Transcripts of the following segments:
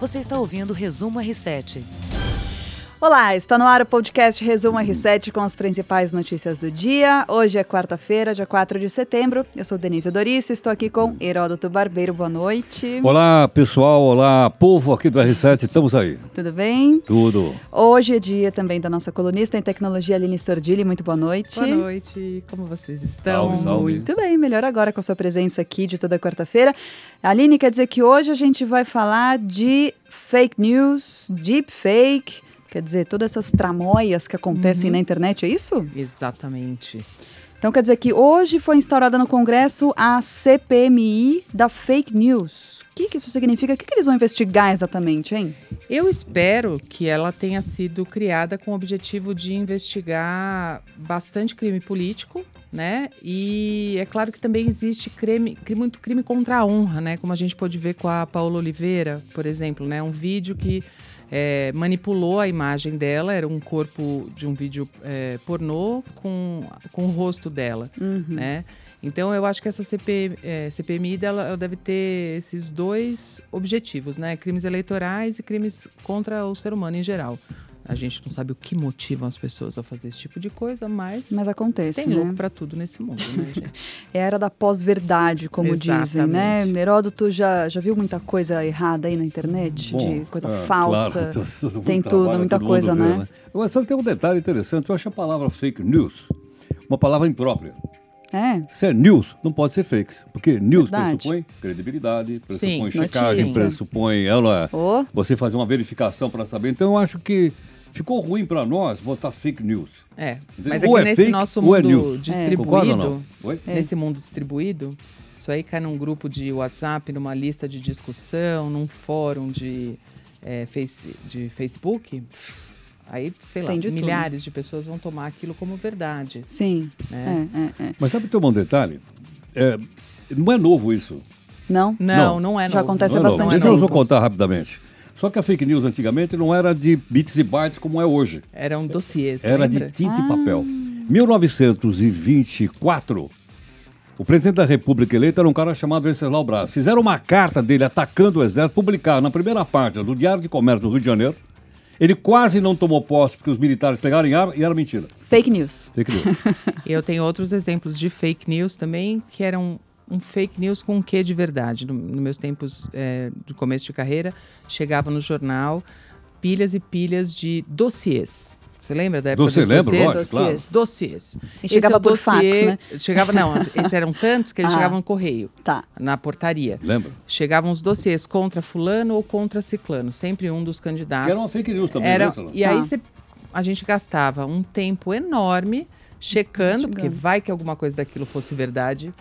Você está ouvindo o Resumo R7. Olá, está no ar o podcast Resumo R7 com as principais notícias do dia. Hoje é quarta-feira, dia 4 de setembro. Eu sou Denise Doris, estou aqui com Heródoto Barbeiro. Boa noite. Olá, pessoal. Olá, povo aqui do R7. Estamos aí. Tudo bem? Tudo. Hoje é dia também da nossa colunista em tecnologia, Aline Sordilli. Muito boa noite. Boa noite. Como vocês estão? Salve, salve. Muito bem, melhor agora com a sua presença aqui de toda quarta-feira. Aline, quer dizer que hoje a gente vai falar de fake news, deep fake, quer dizer, todas essas tramóias que acontecem na internet, é isso? Exatamente. Então quer dizer que hoje foi instaurada no Congresso a CPMI da fake news. O que, que isso significa? O que, que eles vão investigar exatamente, hein? Eu espero que ela tenha sido criada com o objetivo de investigar bastante crime político, né? E é claro que também existe crime, crime, muito crime contra a honra, né? Como a gente pode ver com a Paola Oliveira, por exemplo, né? Um vídeo que é, manipulou a imagem dela, era um corpo de um vídeo é, pornô com, com o rosto dela, né? Então eu acho que essa CP, é, CPMI dela, ela deve ter esses dois objetivos, né? Crimes eleitorais e crimes contra o ser humano em geral. A gente não sabe o que motivam as pessoas a fazer esse tipo de coisa, mas, Mas acontece, tem né? louco pra tudo nesse mundo, né, gente? É a era da pós-verdade, como dizem, né? Exatamente. Heródoto já, já viu muita coisa errada aí na internet? Bom, de coisa é, falsa. claro, todo tem tudo, muita todo coisa, vê, né? Agora, só tem um detalhe interessante. Eu acho a palavra fake news uma palavra imprópria. É. Se é news, não pode ser fake. Porque news Verdade. pressupõe credibilidade, pressupõe Sim, checagem, notícia. pressupõe ela, Ô. você fazer uma verificação para saber. Então eu acho que ficou ruim para nós botar fake news. É, mas é Ou que é nesse fake, nosso é mundo news. distribuído, não? Oi? nesse mundo distribuído, isso aí cai num grupo de WhatsApp, numa lista de discussão, num fórum de, é, face, de Facebook. Aí, sei lá, de tudo. milhares de pessoas vão tomar aquilo como verdade. Sim. Né? É, é, é. Mas sabe que tem um detalhe? É, não é novo isso. Não? Não, não, é Já novo. acontece Não é novo. bastante Deixa eu só contar rapidamente. Só que a fake news antigamente não era de bits e bytes como é hoje. Eram dossiês, Era lembra? de tinta Ah. e papel. 1924, o presidente da República eleito era um cara chamado Venceslau Braz. Fizeram uma carta dele atacando o exército, publicaram na primeira página do Diário de Comércio do Rio de Janeiro. Ele quase não tomou posse porque os militares pegaram em arma e era mentira. Fake news. Fake news. Eu tenho outros exemplos de fake news também, que eram um fake news com um quê de verdade. No, nos meus tempos é, de começo de carreira, chegava no jornal pilhas e pilhas de dossiês. Você lembra da época Dossiê, dos lembro, dossiês? lógico, claro. Dossiês. Dossiês. E chegava é o por fax, dossiê- né? Chegava, não, esses eram tantos que eles Ah. chegavam no correio, Tá. na portaria. Lembra? Chegavam os dossiês contra fulano ou contra ciclano, sempre um dos candidatos. Que era uma fake news também, Era- né? E aí Tá. cê- a gente gastava um tempo enorme checando, porque vai que alguma coisa daquilo fosse verdade.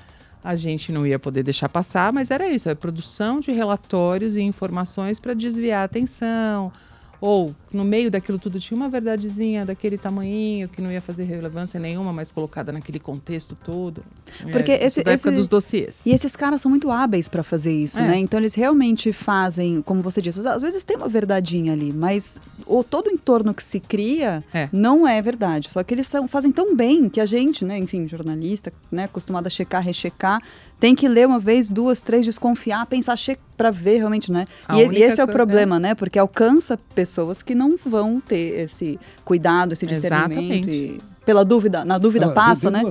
A gente não ia poder deixar passar, mas era isso, é produção de relatórios e informações para desviar a atenção. Ou no meio daquilo tudo tinha uma verdadezinha daquele tamanhinho que não ia fazer relevância nenhuma, mas colocada naquele contexto todo. Porque é, esse- isso da época esse- dos dossiês. E esses caras são muito hábeis para fazer isso, É. né? Então eles realmente fazem, como você disse, às vezes tem uma verdadinha ali, mas o todo o entorno que se cria É. não é verdade. Só que eles são- fazem tão bem que a gente, né, enfim, jornalista, né, acostumado a checar, rechecar, tem que ler uma vez, duas, três, desconfiar, pensar para ver realmente, né? E, e esse é o problema, né? Porque alcança pessoas que não vão ter esse cuidado, esse discernimento. Exatamente. E pela dúvida, na dúvida Ah, passa, né?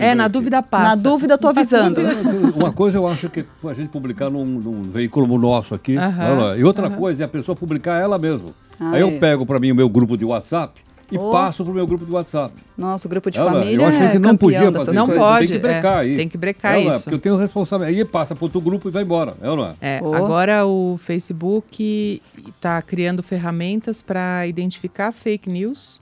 É, na aqui. dúvida passa. Na dúvida, tô avisando. Uma coisa eu acho que a gente publicar num, num veículo nosso aqui. Olha lá, e outra aham. coisa é a pessoa publicar ela mesma. Ah, Aí eu é. pego para mim o meu grupo de WhatsApp e Oh. passo pro meu grupo de WhatsApp. Nosso grupo de lá, família eu acho que a gente é não podia fazer Não coisas. pode, Tem que brecar é, aí. tem que brecar lá, isso. Porque eu tenho responsabilidade. Aí passa para outro grupo e vai embora. É ou não é? É, Oh. Agora o Facebook está criando ferramentas para identificar fake news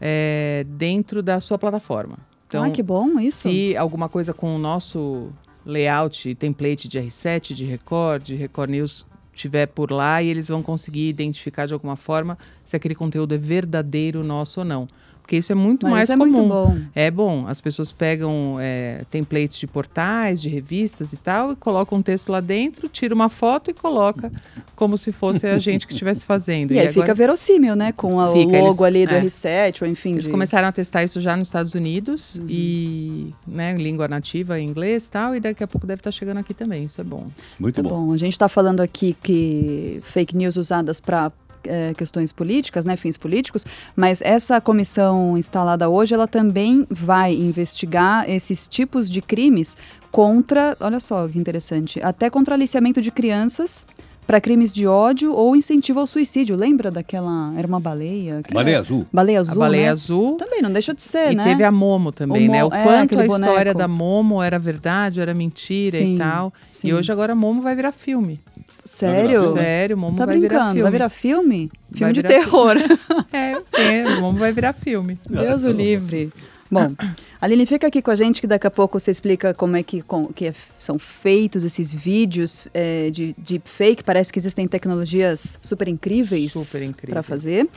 é, dentro da sua plataforma. Então, ah, que bom isso. se alguma coisa com o nosso layout, template de R7, de Record, de Record News tiver por lá e eles vão conseguir identificar de alguma forma se aquele conteúdo é verdadeiro nosso ou não. Porque isso é muito Mas mais isso é comum. muito bom. É bom, as pessoas pegam é, templates de portais, de revistas e tal, e colocam um texto lá dentro, tira uma foto e coloca como se fosse a gente que estivesse fazendo. E, aí agora- fica verossímil, né? Com a- Fica, o logo eles- ali do é. R7, ou enfim. Eles de- começaram a testar isso já nos Estados Unidos Uhum. e, né, em língua nativa, em inglês e tal, e daqui a pouco deve estar chegando aqui também. Isso é bom. Muito Tá bom. bom. A gente está falando aqui que fake news usadas para questões políticas, né, fins políticos, mas essa comissão instalada hoje, ela também vai investigar esses tipos de crimes contra, olha só que interessante, até contra aliciamento de crianças para crimes de ódio ou incentivo ao suicídio. Lembra daquela, era uma baleia? Baleia era? azul. Baleia azul, a baleia né? azul. Também não deixa de ser, E né? teve a Momo também, O né? O é, quanto a história boneco. da Momo era verdade, era mentira Sim, e tal. sim. E hoje agora a Momo vai virar filme. Sério? Sério, Momo Tá vai virar brincando? filme. Vai virar filme? Filme Vai de virar terror. É, é, Momo vai virar filme. Deus o livre. Bom, Aline, fica aqui com a gente que daqui a pouco você explica como é que, com- que é- são feitos esses vídeos é, de deepfake. Parece que existem tecnologias super incríveis Super para fazer.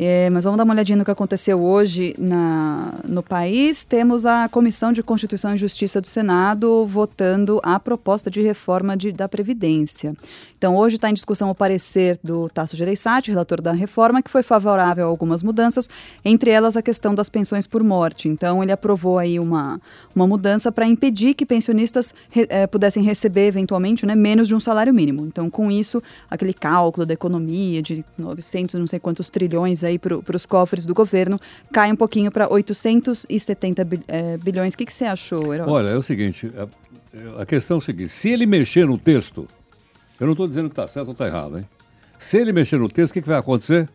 É, mas vamos dar uma olhadinha no que aconteceu hoje na, no país. Temos a Comissão de Constituição e Justiça do Senado votando a proposta de reforma de- da Previdência. Então, hoje está em discussão o parecer do Tasso Gereissati, relator da reforma, que foi favorável a algumas mudanças, entre elas a questão das pensões por morte. Então, ele aprovou aí uma, uma mudança para impedir que pensionistas re- eh, pudessem receber, eventualmente, né, menos de um salário mínimo. Então, com isso, aquele cálculo da economia de 900 não sei quantos trilhões aí para os cofres do governo cai um pouquinho para 870 bi- eh, bilhões. O que, que você achou, Herói? Olha, é o seguinte, a, a questão é o seguinte, se ele mexer no texto, eu não estou dizendo que está certo ou está errado, hein? Se ele mexer no texto, o que, que vai acontecer?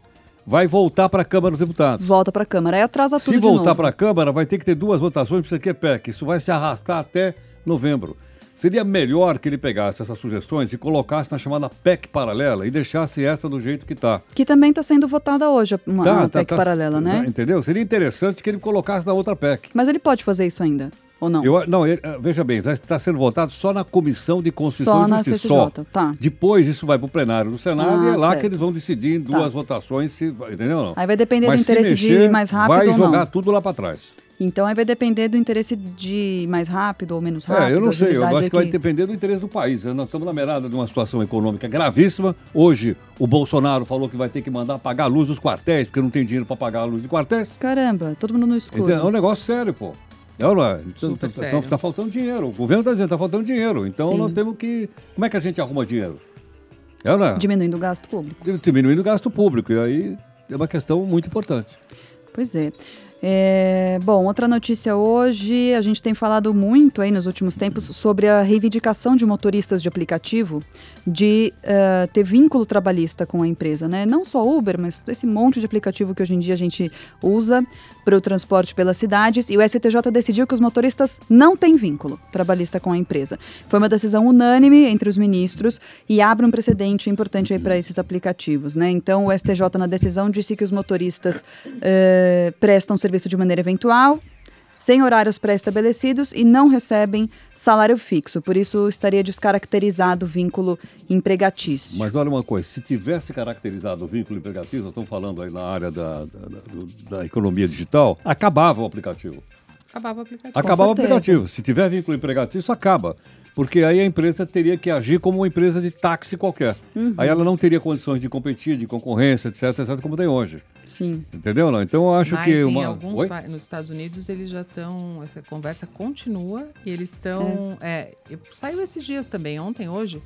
Vai voltar para a Câmara dos Deputados. Volta para a Câmara, aí atrasa tudo Se voltar para a Câmara, vai ter que ter duas votações para isso aqui é PEC. Isso vai se arrastar até novembro. Seria melhor que ele pegasse essas sugestões e colocasse na chamada PEC paralela e deixasse essa do jeito que está. Que também está sendo votada hoje, uma, uma PEC paralela, né? Entendeu? Seria interessante que ele colocasse na outra PEC. Mas ele pode fazer isso ainda, ou não? Eu, não, ele- eh, veja bem, está sendo votado só na Comissão de Constituição Só e na Justiça. CCJ, tá. Depois isso vai para o plenário do Senado Ah, e é lá certo. que eles vão decidir em Tá. duas votações, se, entendeu? Não? Aí vai depender Mas do se interesse de mexer, ir mais rápido vai ou jogar não. tudo lá para trás. Então aí vai depender do interesse de ir mais rápido ou menos rápido. É, eu não sei, eu acho que vai depender do interesse do país. Nós estamos na merada de uma situação econômica gravíssima. Hoje, o Bolsonaro falou que vai ter que mandar pagar a luz dos quartéis, porque não tem dinheiro para pagar a luz de quartéis. Caramba, todo mundo no escuro. Então, é um negócio sério, pô. É, ou não é? Então, tá-. Então está faltando dinheiro. O governo está dizendo que está faltando dinheiro. Então Sim. nós temos que. Como é que a gente arruma dinheiro? É, não é? Diminuindo o gasto público. Diminuindo o gasto público. E aí é uma questão muito importante. Pois é. É, bom, outra notícia hoje, a gente tem falado muito aí nos últimos tempos sobre a reivindicação de motoristas de aplicativo de eh, ter vínculo trabalhista com a empresa, né? Não só Uber, mas esse monte de aplicativo que hoje em dia a gente usa para o transporte pelas cidades e o STJ decidiu que os motoristas não têm vínculo trabalhista com a empresa. Foi uma decisão unânime entre os ministros e abre um precedente importante para esses aplicativos, né? Então o STJ na decisão disse que os motoristas eh, prestam serviço de maneira eventual, sem horários pré-estabelecidos e não recebem salário fixo. Por isso estaria descaracterizado o vínculo empregatício. Mas olha uma coisa, se tivesse caracterizado o vínculo empregatício, nós estamos falando aí na área da, da, da- da economia digital, acabava o aplicativo. Acabava o aplicativo. Acabava o aplicativo. Se tiver vínculo empregatício, isso acaba. Porque aí a empresa teria que agir como uma empresa de táxi qualquer. Uhum. Aí ela não teria condições de competir, de concorrência, etc, etc, como tem hoje. Sim. Entendeu? Não? Então eu acho Mas que em uma. alguns Oi? pa- nos Estados Unidos eles já estão. Essa conversa continua e eles estão. É. eu- saiu esses dias também, ontem, hoje.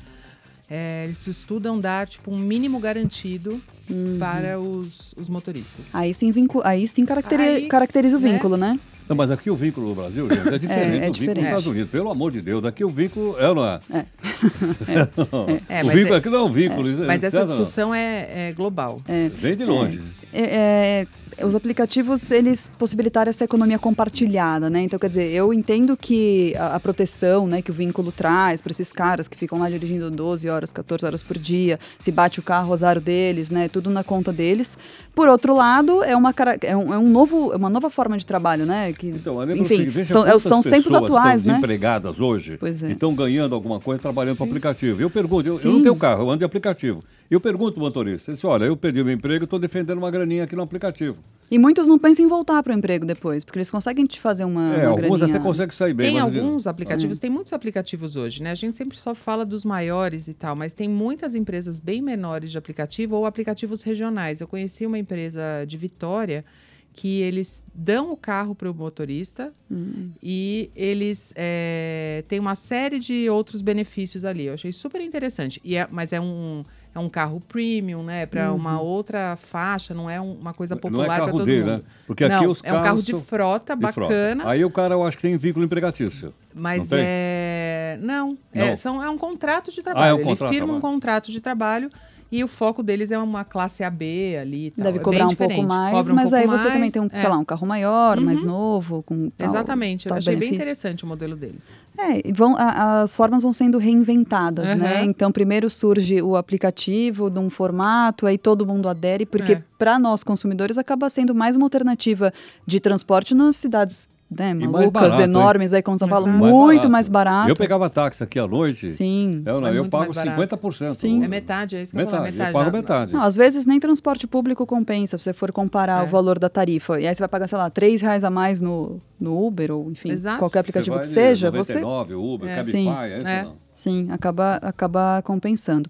é, eles estudam dar tipo um mínimo garantido Uhum. para os, os motoristas. Aí sim, vincu... Aí sim caracteri... Aí, caracteriza o né? vínculo, né? Não, mas aqui o vínculo no Brasil, gente, é diferente é do vínculo nos Estados Unidos. Pelo amor de Deus, aqui o vínculo é ou não é? É. É, o vínculo é- aqui não é um vínculo. é- Mas essa discussão é, é global. Vem de longe. É, é, os aplicativos, eles possibilitaram essa economia compartilhada, né? Então, quer dizer, eu entendo que a, a proteção, né, que o vínculo traz para esses caras que ficam lá dirigindo 12 horas, 14 horas por dia, se bate o carro, o azar deles, né? Tudo na conta deles. Por outro lado, é uma, cara- é um, é um novo, é uma nova forma de trabalho, né? Que, Então, o enfim, veja são, é, são os tempos atuais, estão né? desempregadas hoje Pois é. estão ganhando alguma coisa trabalhando para aplicativo. Eu pergunto, eu, eu não tenho carro, eu ando de aplicativo. Eu pergunto ao motorista, ele diz, olha, eu perdi meu emprego, estou defendendo uma graninha aqui no aplicativo. E muitos não pensam em voltar para o emprego depois, porque eles conseguem te fazer uma, É, uma alguns graninha. até conseguem sair bem. Tem alguns aplicativos, tem muitos aplicativos hoje, né? A gente sempre só fala dos maiores e tal, mas tem muitas empresas bem menores de aplicativo ou aplicativos regionais. Eu conheci uma empresa de Vitória que eles dão o carro para o motorista Hum. e eles é, têm uma série de outros benefícios ali. Eu achei super interessante. E é- mas é um, é um carro premium, né? Para uma outra faixa, não é um- uma coisa é popular para carro todo dele, mundo. né? Porque aqui não, os é um carro de frota, de frota. bacana. Aí o cara, eu acho que tem vínculo empregatício. Mas Não é. Não, é, Não. são, é um contrato de trabalho. é um Ele contrato firma um trabalho. contrato de trabalho e o foco deles é uma classe AB ali. tal. Deve É cobrar bem um pouco diferente. mais, Cobra um mas aí pouco você também mais, tem um, é. sei lá, um carro maior, mais novo, com tal, Exatamente, eu achei bem benefício. interessante o modelo deles. É, vão, a- as formas vão sendo reinventadas, né? Aham. Então, primeiro surge o aplicativo de um formato, aí todo mundo adere, porque É. para nós consumidores acaba sendo mais uma alternativa de transporte nas cidades né, malucas, barato, hein? enormes, aí como São Mais Paulo, barato. muito mais barato. Eu pegava táxi aqui à noite. Sim. Eu, não, É eu muito pago mais barato. 50%. Sim. É metade, é isso que eu ia falar, Metade, metade. eu pago metade. Não, às vezes nem transporte público compensa, se você for comparar É. o valor da tarifa. E aí você vai pagar, sei lá, três reais a mais no, no Uber, ou enfim, Exato. qualquer Você aplicativo vai que seja, você 99, Uber, É. Cabify, Sim. é isso É. não. Sim, acaba, acaba compensando.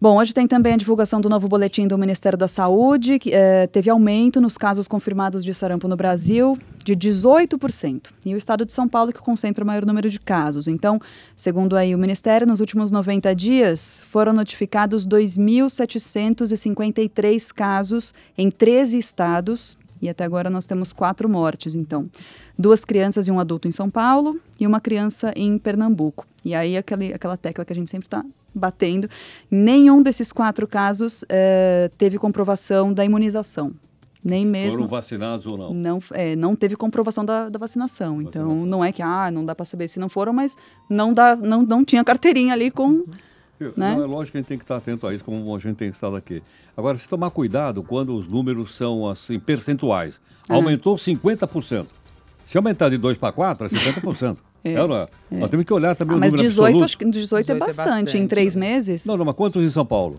Bom, hoje tem também a divulgação do novo boletim do Ministério da Saúde, que eh, teve aumento nos casos confirmados de sarampo no Brasil de 18%. E o estado de São Paulo que concentra o maior número de casos. Então, segundo aí o Ministério, nos últimos 90 dias foram notificados 2.753 casos em 13 estados. E até agora nós temos quatro mortes, então. Duas crianças e um adulto em São Paulo e uma criança em Pernambuco. E aí aquele, aquela tecla que a gente sempre está batendo. Nenhum desses quatro casos eh, teve comprovação da imunização. Nem mesmo. Foram vacinados ou não. Não, é, não teve comprovação da, da vacinação. Então, Vacinação. não é que ah, não dá para saber se não foram, mas não, dá, não, não tinha carteirinha ali com. né? Não, é lógico que a gente tem que estar atento a isso, como a gente tem estado aqui. Agora, se tomar cuidado quando os números são assim, percentuais. Ah. Aumentou 50%. Se aumentar de 2 para 4, é 50%. É, É não é? Nós temos que olhar também Ah, o mas número 18, absoluto. acho que 18, é 18 é bastante. em bastante, três né? meses? Não, não, mas quantos em São Paulo?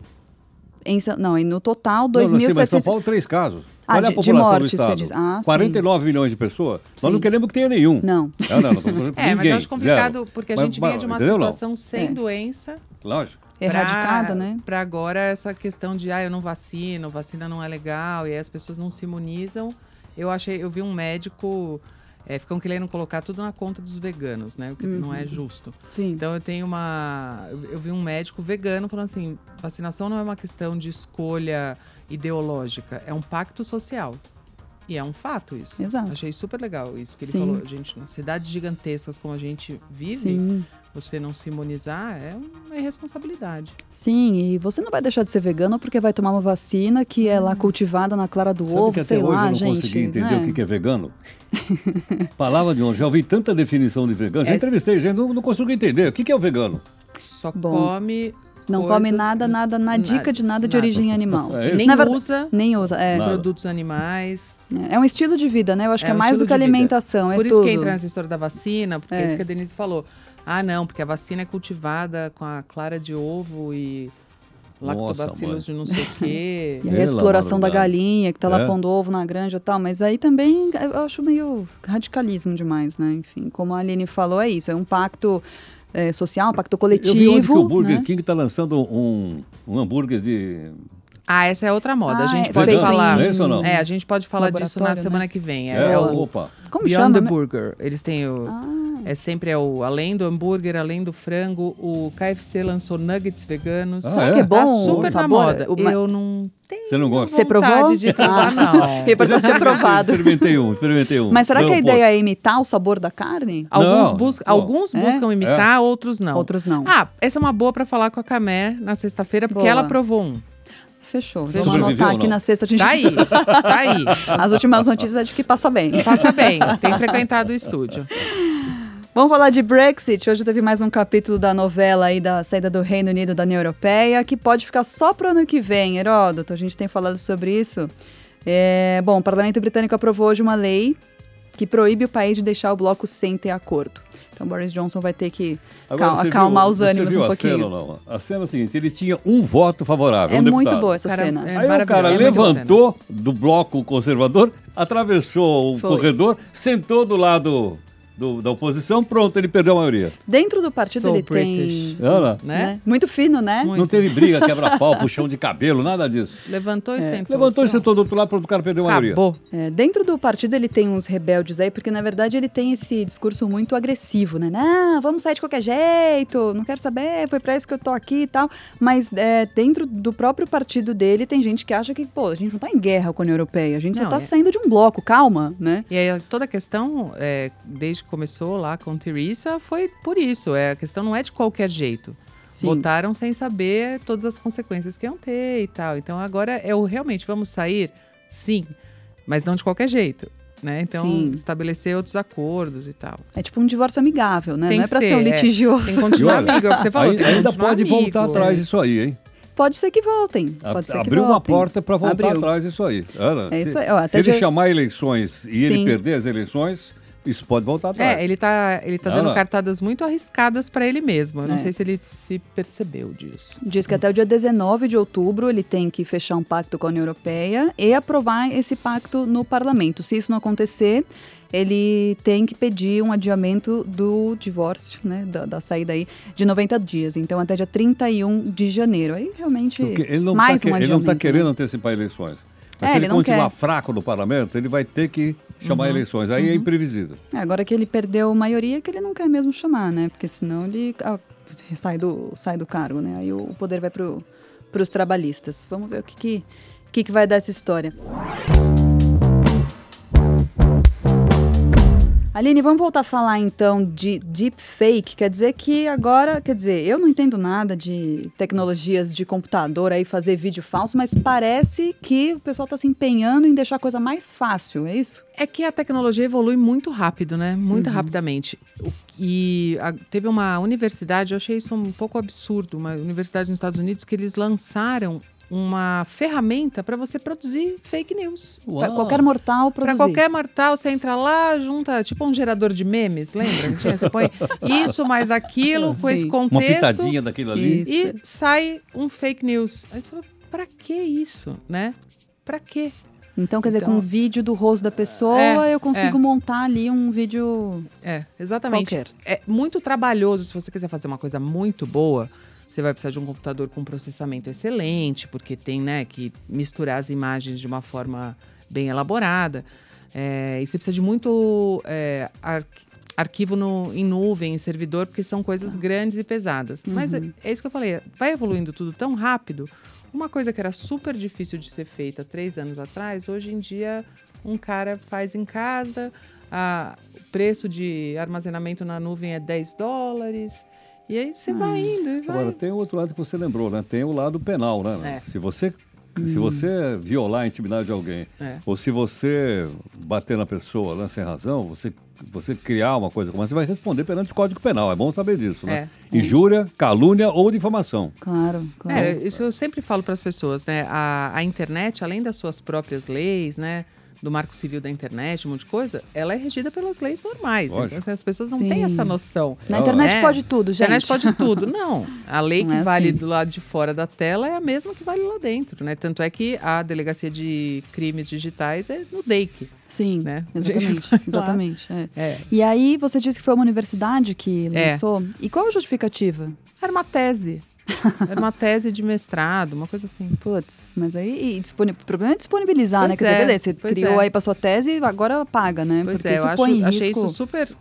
Em não, no total, Não, não, sim, mas 2.700. São Paulo, três casos. Ah, Olha a de- de população do morte, você estado. diz. Ah, sim. 49 milhões de pessoas. Nós Sim. não queremos que tenha nenhum. Não. É, não, não, É, mas ninguém, eu acho complicado zero. porque a Mas- gente mas- vinha de uma entendeu, não? situação sem É. doença Lógico. Erradicada, né? Para agora essa questão de ah, eu não vacino, vacina não é legal e aí as pessoas não se imunizam. Eu achei, eu vi um médico é, ficam querendo colocar tudo na conta dos veganos, né? O que não é justo. Sim. Então eu tenho uma. Eu vi um médico vegano falando assim: vacinação não é uma questão de escolha ideológica, é um pacto social. E é um fato isso. Exato. Achei super legal isso que ele Sim. falou. Gente, nas cidades gigantescas como a gente vive, Sim. você não se imunizar é uma irresponsabilidade. Sim, e você não vai deixar de ser vegano porque vai tomar uma vacina que é lá cultivada na clara do Sabe ovo, que até sei hoje lá, eu não gente. consegui entender né? o que é vegano? Palavra de onde? Já ouvi tanta definição de vegano. Já É- entrevistei gente, não, não consigo entender. O que que é o vegano? Só Bom, come. Não coisas- come nada, nada, na dica de nada de nada. origem animal. É? Nem verdade- usa Nem usa. É, produtos animais. é um estilo de vida, né? Eu acho É que é um mais do que de alimentação. É Por isso tudo. que entra nessa história da vacina, porque é. É. isso que a Denise falou. Ah, não, porque a vacina é cultivada com a clara de ovo e Nossa, lactobacilos de não sei o quê. E a exploração da galinha, que tá lá É. pondo ovo na granja e tal, mas aí também eu acho meio radicalismo demais, né? Enfim, como a Aline falou, é isso, é um pacto é, social, um pacto coletivo. Eu vi onde que o Burger né? King está lançando um, um hambúrguer de... Ah, essa é outra moda. Ah, a gente é pode vegano, falar. é isso ou não? É, a gente pode falar disso na Laboratório, semana né? que vem. É, É, é o opa. Como Beyond chama? the né? Burger. Eles têm o. Ah, É sempre é o além do hambúrguer, além do frango. O KFC lançou nuggets veganos. Ah, é? que é bom Tá super na moda. O Eu não tenho Você não gosta? Você provou? de provar, Ah. não. Reportagem tinha provado. Experimentei um, experimentei um. Mas será Não, que a pô, ideia é imitar o sabor da carne? Alguns, Não, pô. alguns É? buscam imitar, outros não. Outros não. Ah, essa é uma boa pra falar com a Camé na sexta-feira, porque Boa. ela provou um. Fechou. Fechou. Vamos anotar aqui na sexta. A gente... Tá aí, tá aí. As últimas notícias é de que passa bem. Passa bem, tem frequentado o estúdio. Vamos falar de Brexit. Hoje teve mais um capítulo da novela aí da saída do Reino Unido da União Europeia, que pode ficar só para o ano que vem, Heródoto. A gente tem falado sobre isso. É, bom, o Parlamento Britânico aprovou hoje uma lei que proíbe o país de deixar o bloco sem ter acordo. Então Boris Johnson vai ter que Agora, cal- acalmar viu- os ânimos você viu um a pouquinho. Cena, ou não? A cena é a seguinte, ele tinha um voto favorável, É um muito deputado. boa essa Cara, cena. é- Aí o cara é levantou do bloco conservador, atravessou o Foi. corredor, sentou do lado do- da oposição, pronto, ele perdeu a maioria. Dentro do partido So ele British. tem... Olha, Né? né? Muito fino, né? Muito. não teve briga, quebra-pau, puxão de cabelo, nada disso. Levantou e sentou. Levantou e sentou do outro lado, pronto, o cara perdeu a maioria. Acabou. É, dentro do partido ele tem uns rebeldes aí, porque na verdade ele tem esse discurso muito agressivo, né? Não, vamos sair de qualquer jeito, não quero saber, foi pra isso que eu tô aqui e tal. Mas é, dentro do próprio partido dele tem gente que acha que, pô, a gente não tá em guerra com a União Europeia, a gente só Não, tá é- saindo de um bloco, calma, né? E aí toda a questão, é, desde que começou lá com Theresa, foi por isso. É, a questão não é de qualquer jeito. Sim. Votaram sem saber todas as consequências que iam ter e tal. Então agora é o realmente, vamos sair? Sim, mas não de qualquer jeito. Né? Então, Sim. estabelecer outros acordos e tal. É tipo um divórcio amigável, né? Tem não é pra ser, ser, um é. litigioso. Tem que continuar olha, amigo, é o que você falou. Aí- ainda pode amigo. voltar atrás disso aí, hein? Pode ser que voltem. A- Pode ser que Abriu uma voltem. porta para voltar Abriu. atrás disso aí. Ana, É se, isso aí, ó, até se ele dia- chamar eleições e ele Sim. perder as eleições, isso pode voltar atrás. É, ele tá, ele tá Não, dando não. cartadas muito arriscadas para ele mesmo. Eu não É. sei se ele se percebeu disso. Diz que até o dia 19 de outubro ele tem que fechar um pacto com a União Europeia e aprovar esse pacto no parlamento. Se isso não acontecer, ele tem que pedir um adiamento do divórcio, né, da, da saída aí, de 90 dias. Então, até dia 31 de janeiro. Aí, realmente, Porque ele não mais está um ele não tá adiamento, querendo né? antecipar eleições. É, se ele ele continuar quer. fraco no parlamento, ele vai ter que chamar Uhum. eleições. Aí é imprevisível. É, agora que ele perdeu a maioria, que ele não quer mesmo chamar, né? Porque senão ele ah, sai, do, sai do cargo, né? Aí o, poder vai para os trabalhistas. Vamos ver o que, que, que, que vai dar essa história. Aline, vamos voltar a falar então de deepfake. Quer dizer que agora, quer dizer, eu não entendo nada de tecnologias de computador aí fazer vídeo falso, mas parece que o pessoal está se empenhando em deixar a coisa mais fácil, é isso? É que a tecnologia evolui muito rápido, né? Muito rapidamente. O- E a- teve uma universidade, eu achei isso um pouco absurdo, uma universidade nos Estados Unidos, que eles lançaram uma ferramenta para você produzir fake news. Pra qualquer mortal Para produzir. qualquer mortal, você entra lá, junta tipo um gerador de memes, lembra? Você põe isso mais aquilo, com esse Sim. Uma contexto. pitadinha daquilo ali. Isso. E sai um fake news. Aí você fala, pra que isso, né? Pra quê? Então, quer dizer, Então- com o vídeo do rosto da pessoa, É, eu consigo montar ali um vídeo É, exatamente. qualquer. É muito trabalhoso. Se você quiser fazer uma coisa muito boa, você vai precisar de um computador com processamento excelente, porque tem né, que misturar as imagens de uma forma bem elaborada. É, e você precisa de muito é, ar- arquivo no- em nuvem, em servidor, porque são coisas grandes e pesadas. Mas é, é isso que eu falei. Vai evoluindo tudo tão rápido. Uma coisa que era super difícil de ser feita três anos atrás, hoje em dia um cara faz em casa, a- o preço de armazenamento na nuvem é 10 dólares. E aí você vai indo e vai. Agora, tem o outro lado que você lembrou, né? Tem o lado penal, né? É. Se você se você violar a intimidade de alguém, É. ou se você bater na pessoa né, sem razão, você, você criar uma coisa como essa, você vai responder perante o Código Penal. É bom saber disso, né? Injúria, calúnia ou difamação. Claro, claro. É, isso eu sempre falo para as pessoas, né? A, a internet, além das suas próprias leis, né? Do marco civil da internet, um monte de coisa, ela é regida pelas leis normais. Lógico. Então, assim, as pessoas não Sim. têm essa noção. Na internet É. pode tudo, A gente. internet pode tudo. Não. A lei Não que é vale assim. do lado de fora da tela é a mesma que vale lá dentro, né? Tanto é que a Delegacia de Crimes Digitais é no DEIC, Sim, né? exatamente. Exatamente. é. É. E aí, você disse que foi uma universidade que É. lançou. E qual a justificativa? Era uma tese. Era uma tese de mestrado, uma coisa assim. Putz, mas aí e o problema é disponibilizar, Pois né? Quer dizer, é, beleza, você criou é. aí pra sua tese, agora paga, né? Pois Porque é, isso eu acho, põe achei risco. isso super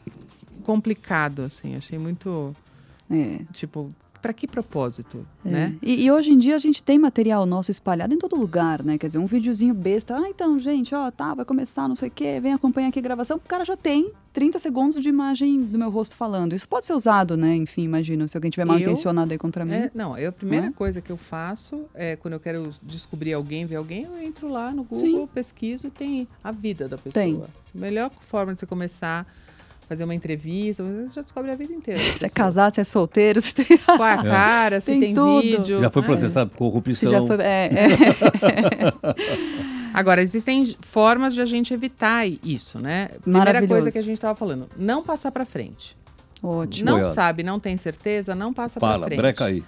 complicado, assim. Achei muito, É. tipo, para que propósito, É. né? E, e hoje em dia a gente tem material nosso espalhado em todo lugar, né? Quer dizer, um videozinho besta. Ah, então, gente, ó, tá, vai começar, não sei o quê, vem acompanhar aqui a gravação. O cara já tem 30 segundos de imagem do meu rosto falando. Isso pode ser usado, né? Enfim, imagina, se alguém tiver mal Eu- intencionado aí contra mim. É, não, eu, a primeira é? coisa que eu faço é quando eu quero descobrir alguém, ver alguém, eu entro lá no Google, Sim. pesquiso e tem a vida da pessoa. Tem. Melhor forma de você começar fazer uma entrevista, você já descobre a vida inteira. Se é casado, se é solteiro, se tem. Qual é a cara, se Tem tem, tudo. vídeo. Já foi Ah, processado por Se corrupção. já foi. É, é. Agora, existem formas de a gente evitar isso, né? Primeira coisa que a gente estava falando, não passar para frente. Ótimo. Não Boiado. sabe, não tem certeza, não passa para frente. breca aí.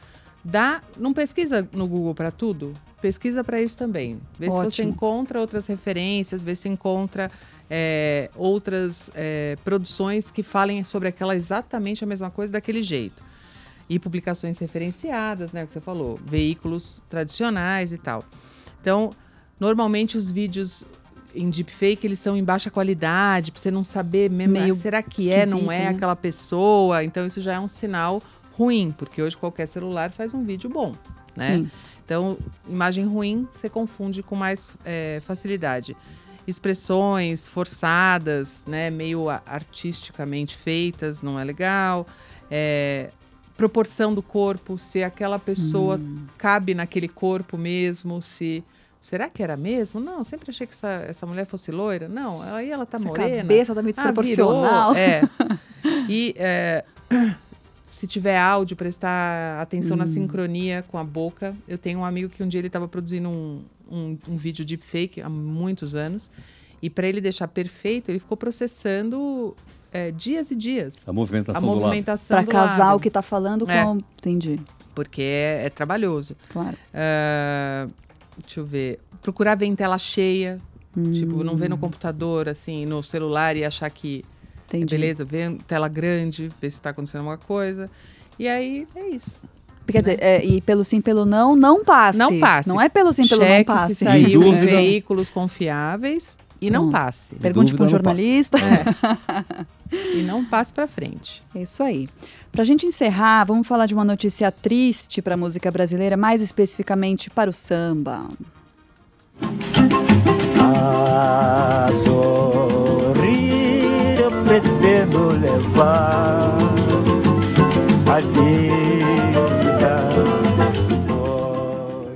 Dá, não pesquisa no Google para tudo? Pesquisa para isso também. Vê se você Ótimo. encontra outras referências, vê se encontra é, outras é, produções que falem sobre aquela exatamente a mesma coisa daquele jeito. E publicações referenciadas, né, que você falou, veículos tradicionais e tal. Então, normalmente os vídeos em deepfake eles são em baixa qualidade, para você não saber mesmo, ah, será que é, não é né? aquela pessoa? Então isso já é um sinal ruim, porque hoje qualquer celular faz um vídeo bom, né? Sim. Então, imagem ruim você confunde com mais é, facilidade. Expressões forçadas, né, meio a- artisticamente feitas, não é legal. É, proporção do corpo, se aquela pessoa Hum. cabe naquele corpo mesmo, se será que era mesmo? Não, sempre achei que essa, essa mulher fosse loira. Não, aí ela tá Essa morena. cabeça tá meio Ah, desproporcional. virou, é. E é, se tiver áudio, prestar atenção Hum. na sincronia com a boca. Eu tenho um amigo que um dia ele estava produzindo um, um, um vídeo deepfake há muitos anos. E para ele deixar perfeito, ele ficou processando é, dias e dias A movimentação a do lado. movimentação Pra do casar lábio, o que tá falando É. com. Entendi. Porque é, é trabalhoso. Claro. Ah, deixa eu ver. Procurar ver em tela cheia. Tipo, não Hum. ver no computador, assim, no celular e achar que Entendi. Beleza, vê tela grande, ver se tá acontecendo alguma coisa. E aí é isso. Quer dizer, é, e pelo sim, pelo não, não passe. Não passe. Não é pelo sim, pelo não Cheque passe. se saiu Em veículos confiáveis e não Pronto. passe. Pergunte para um não jornalista. É. e não passe pra frente. É isso aí. Pra gente encerrar, vamos falar de uma notícia triste para a música brasileira, mais especificamente para o samba. A sorrir eu pretendo levar a vida.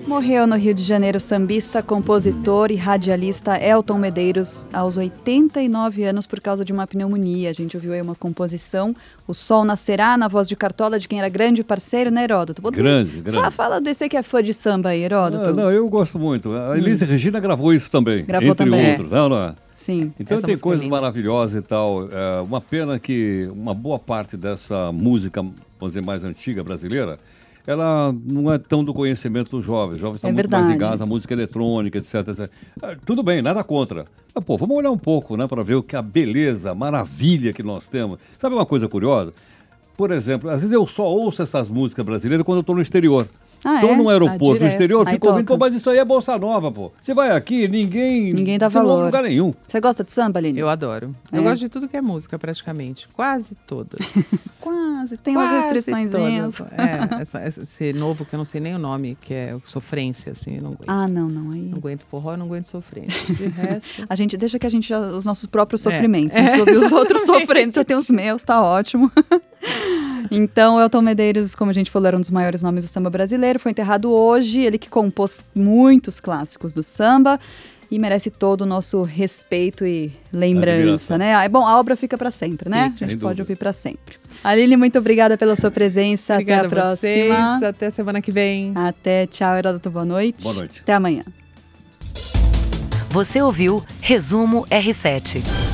Morreu no Rio de Janeiro o sambista, compositor e radialista Elton Medeiros, aos 89 anos, por causa de uma pneumonia. A gente ouviu aí uma composição, O Sol Nascerá, na voz de Cartola, de quem era grande parceiro, né, Heródoto? Vou- Grande, grande. Fala, fala desse que é fã de samba aí, Heródoto. Ah, não, eu gosto muito. A Elise Regina gravou isso também. Hum. Gravou entre também. outros. Não, não é? Sim. Então tem é coisas linda. maravilosas e tal. É uma pena que uma boa parte dessa música, vamos dizer, mais antiga brasileira, ela não é tão do conhecimento dos jovens. Os jovens estão É muito mais verdade. ligados à música eletrônica, etc. etc. Ah, tudo bem, nada contra. Mas, pô, vamos olhar um pouco, né, para ver o que a beleza, a maravilha que nós temos. Sabe uma coisa curiosa? Por exemplo, às vezes eu só ouço essas músicas brasileiras quando eu estou no exterior. Ah, Estou é? no aeroporto, no direto. exterior, Aí fico ouvindo, toca. pô, mas isso aí é Bolsa Nova, pô. Você vai aqui, ninguém. Ninguém dá não ouve valor. em lugar nenhum. Você gosta de samba, Aline? Eu adoro. É? Eu gosto de tudo que é música, praticamente. Quase todas. Quase. Tem umas Quase restrições. todas. É, essa, esse novo que eu não sei nem o nome, que é sofrência, assim, eu não aguento. Ah, não, não. Aí... Não aguento forró, não aguento sofrência. De resto. A gente deixa que a gente já, os nossos próprios É. sofrimentos. É, A gente ouve os outros sofrendo, já tem os meus, tá ótimo. então, Elton Medeiros, como a gente falou, era um dos maiores nomes do samba brasileiro, foi enterrado hoje, ele que compôs muitos clássicos do samba e merece todo o nosso respeito e lembrança, Admiração. né? Ah, Bom, a obra fica para sempre, né? Fica, a gente pode dúvida. ouvir para sempre. Aline, muito obrigada pela sua presença. Obrigada Até a a próxima. vocês. Até semana que vem. Até, tchau, Heródoto, boa noite. Boa noite. Até amanhã. Você ouviu Resumo R7.